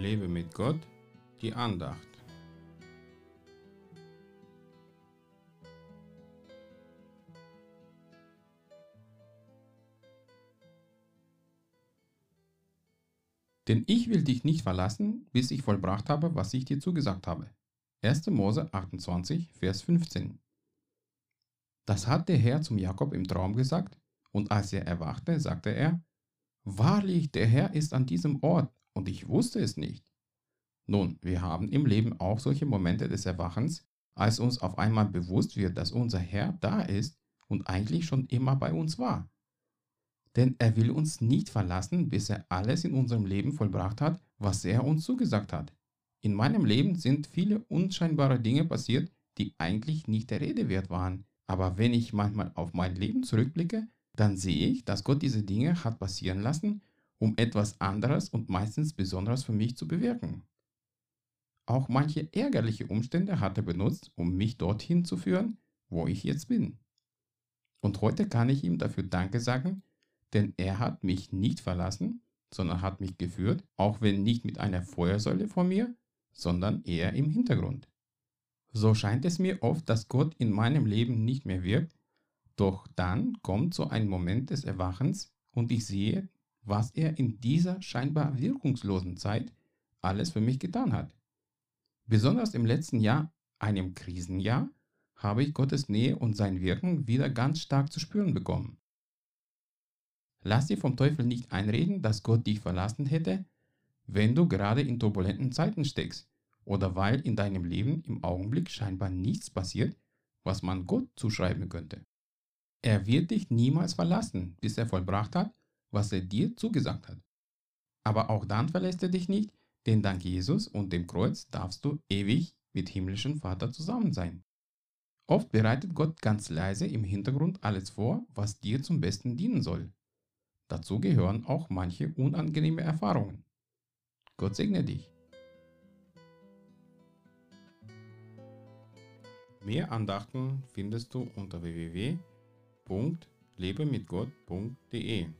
Lebe mit Gott, die Andacht. Denn ich will dich nicht verlassen, bis ich vollbracht habe, was ich dir zugesagt habe. 1. Mose 28, Vers 15. Das hat der Herr zum Jakob im Traum gesagt, und als er erwachte, sagte er, Wahrlich, der Herr ist an diesem Ort, und ich wusste es nicht. Nun, wir haben im Leben auch solche Momente des Erwachens, als uns auf einmal bewusst wird, dass unser Herr da ist und eigentlich schon immer bei uns war. Denn er will uns nicht verlassen, bis er alles in unserem Leben vollbracht hat, was er uns zugesagt hat. In meinem Leben sind viele unscheinbare Dinge passiert, die eigentlich nicht der Rede wert waren. Aber wenn ich manchmal auf mein Leben zurückblicke, dann sehe ich, dass Gott diese Dinge hat passieren lassen, um etwas anderes und meistens Besonderes für mich zu bewirken. Auch manche ärgerliche Umstände hat er benutzt, um mich dorthin zu führen, wo ich jetzt bin. Und heute kann ich ihm dafür Danke sagen, denn er hat mich nicht verlassen, sondern hat mich geführt, auch wenn nicht mit einer Feuersäule vor mir, sondern eher im Hintergrund. So scheint es mir oft, dass Gott in meinem Leben nicht mehr wirkt, doch dann kommt so ein Moment des Erwachens und ich sehe, was er in dieser scheinbar wirkungslosen Zeit alles für mich getan hat. Besonders im letzten Jahr, einem Krisenjahr, habe ich Gottes Nähe und sein Wirken wieder ganz stark zu spüren bekommen. Lass dir vom Teufel nicht einreden, dass Gott dich verlassen hätte, wenn du gerade in turbulenten Zeiten steckst oder weil in deinem Leben im Augenblick scheinbar nichts passiert, was man Gott zuschreiben könnte. Er wird dich niemals verlassen, bis er vollbracht hat, was er dir zugesagt hat. Aber auch dann verlässt er dich nicht, denn dank Jesus und dem Kreuz darfst du ewig mit himmlischen Vater zusammen sein. Oft bereitet Gott ganz leise im Hintergrund alles vor, was dir zum Besten dienen soll. Dazu gehören auch manche unangenehme Erfahrungen. Gott segne dich. Mehr Andachten findest du unter www www.lebemitgott.de.